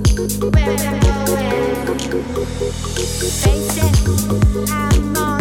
Where I'm going. They said I'm on.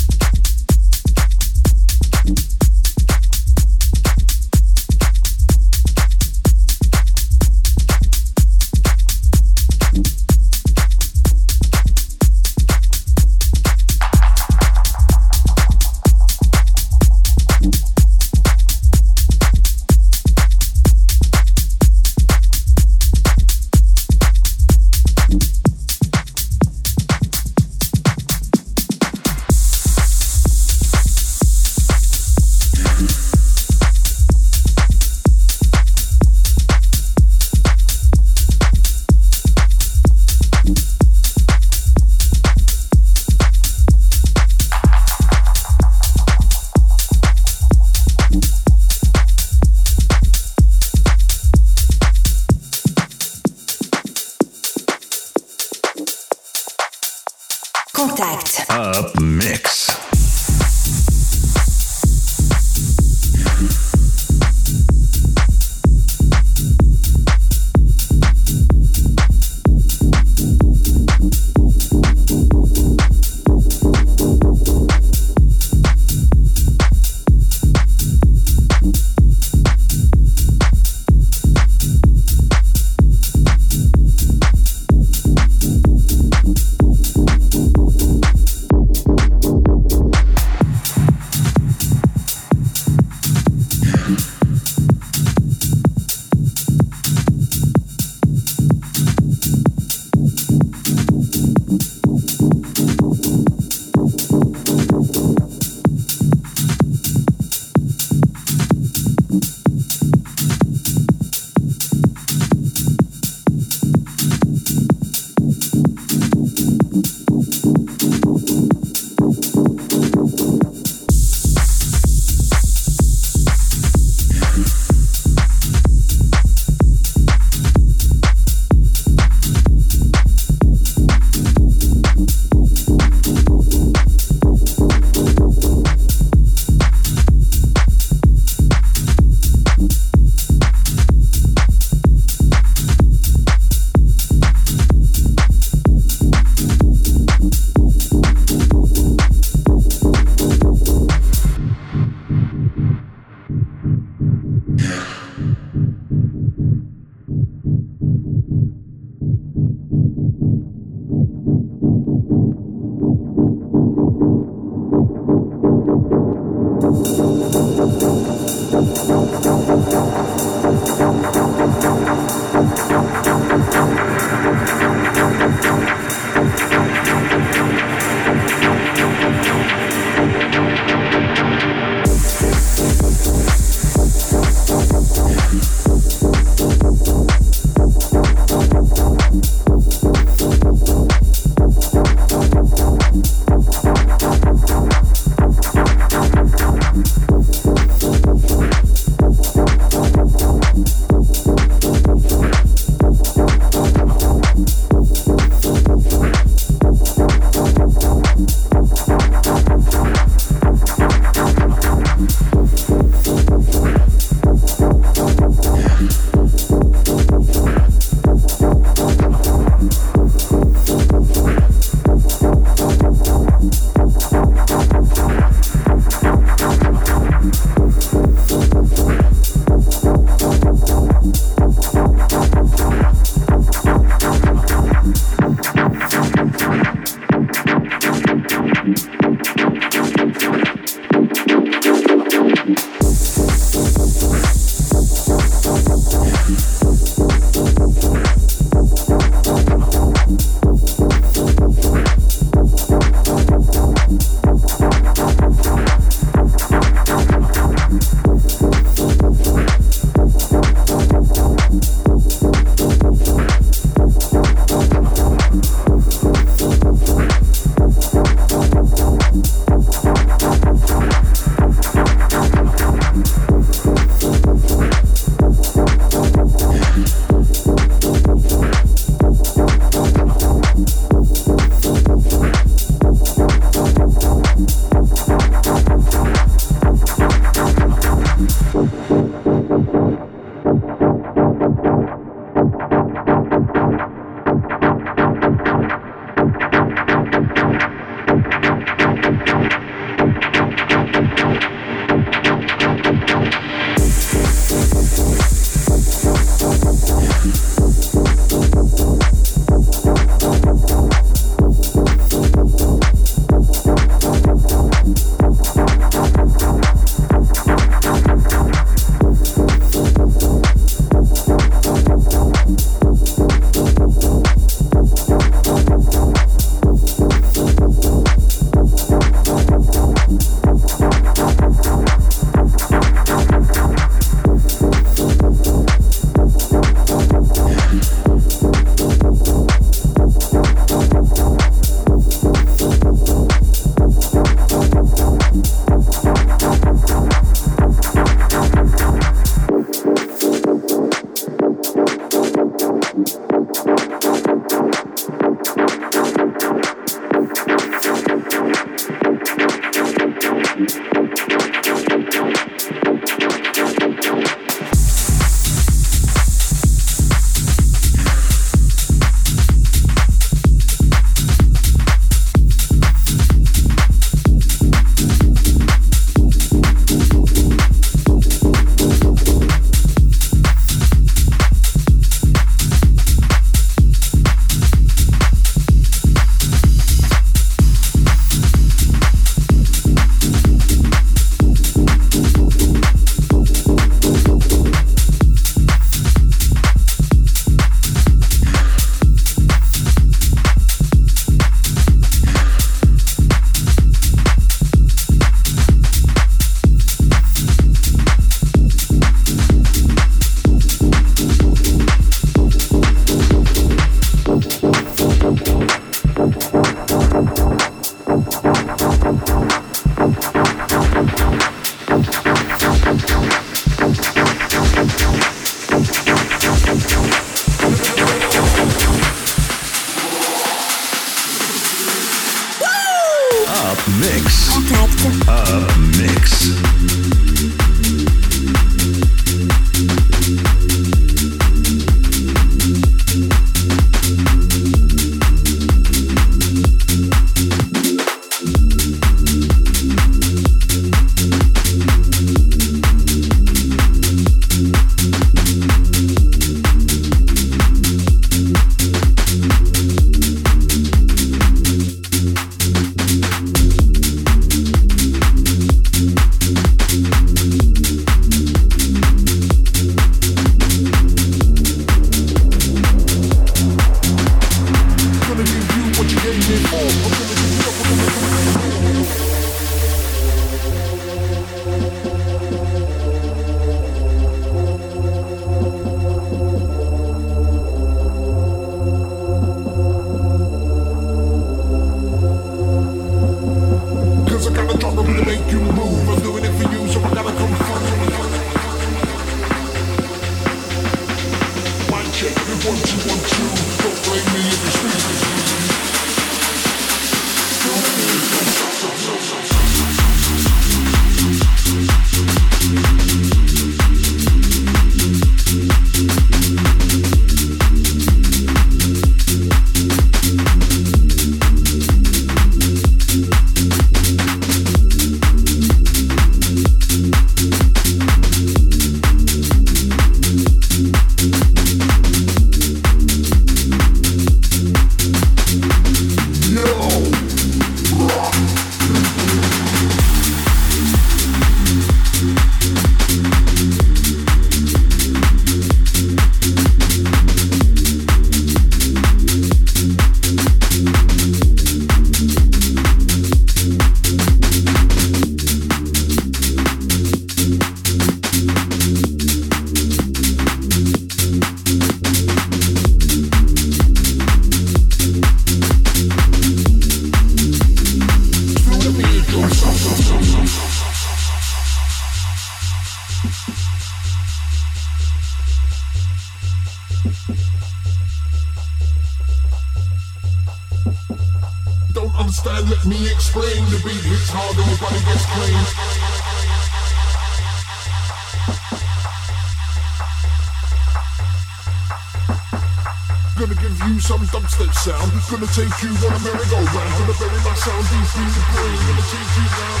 Gonna give you some dumpstep sound, gonna take you on a merry-go-round. Gonna bury my sound. Deep in the brain Gonna take you round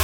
and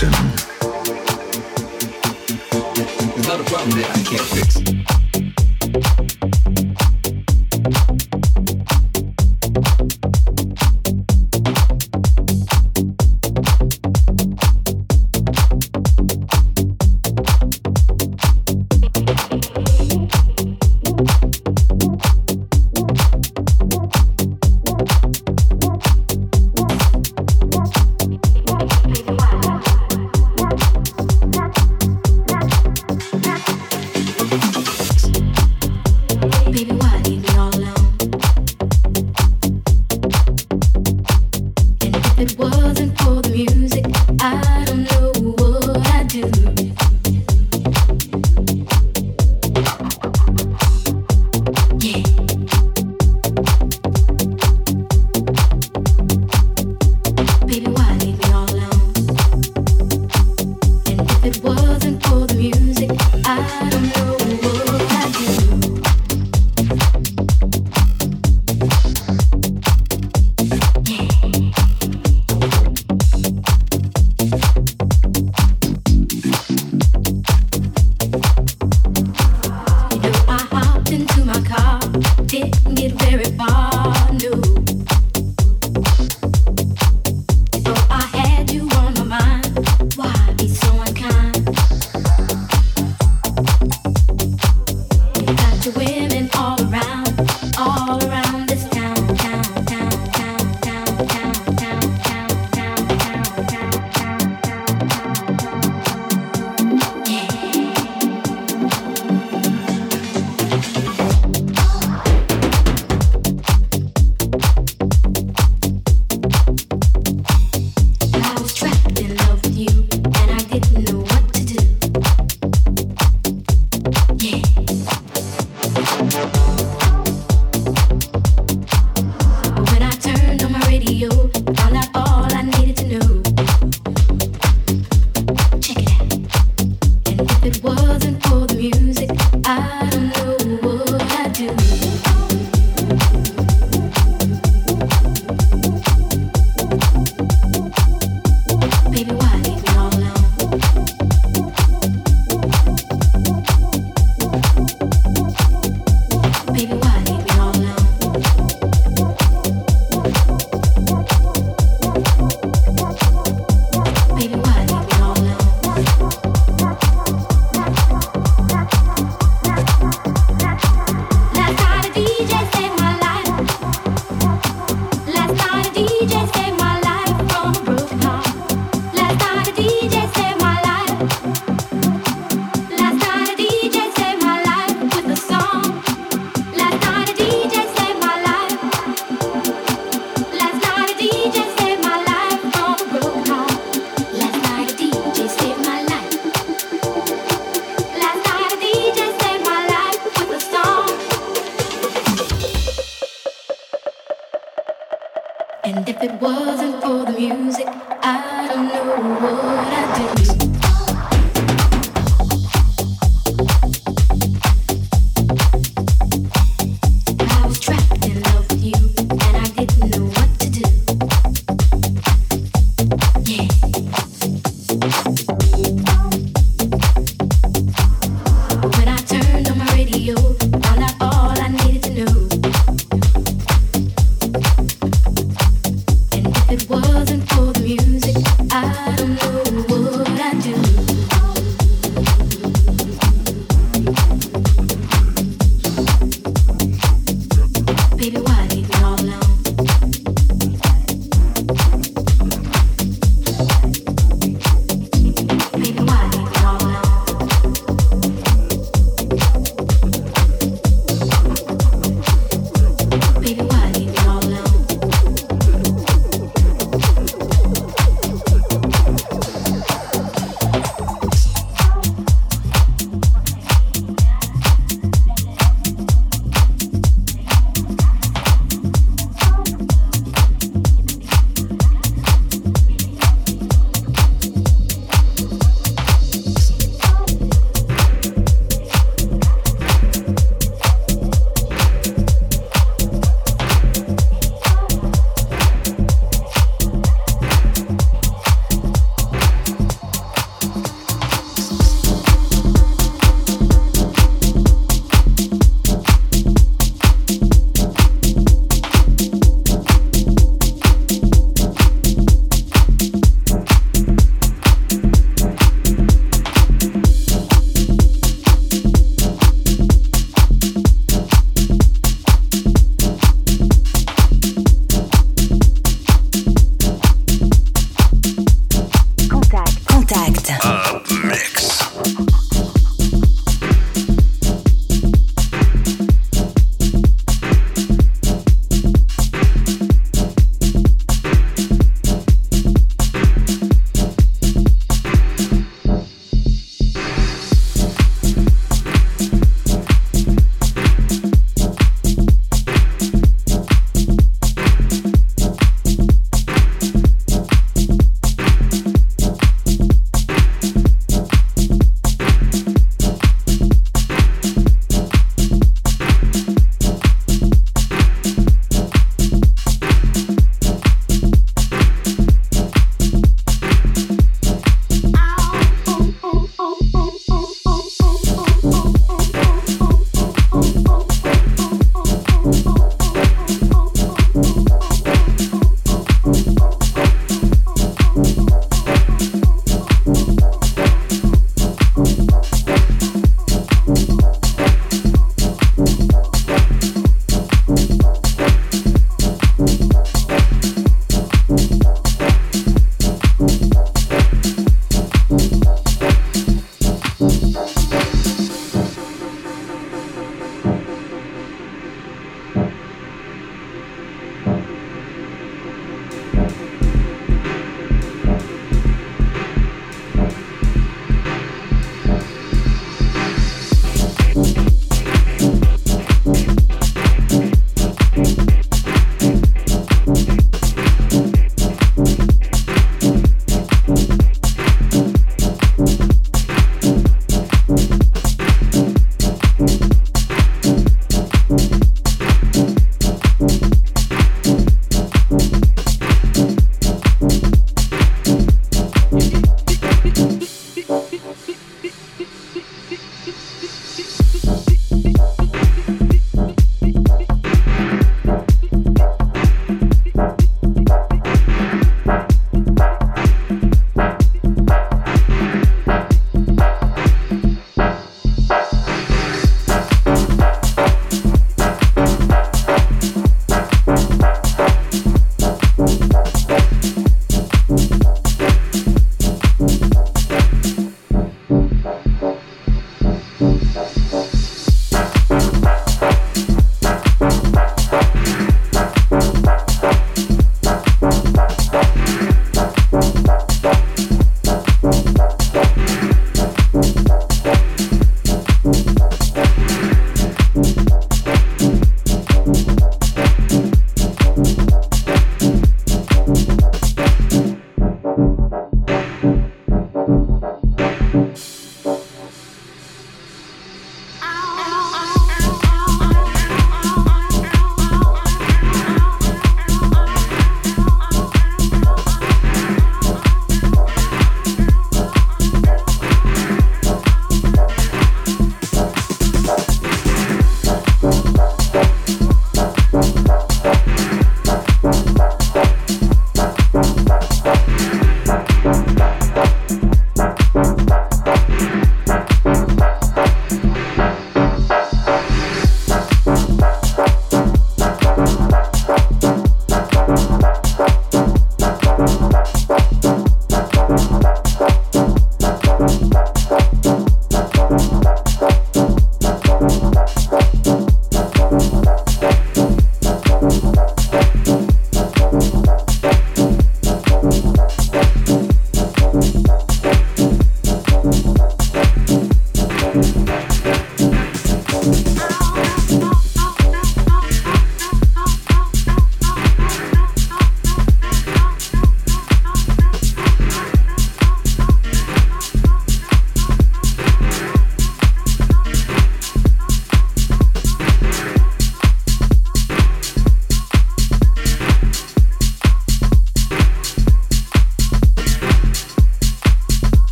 There's not a problem that I can't fix.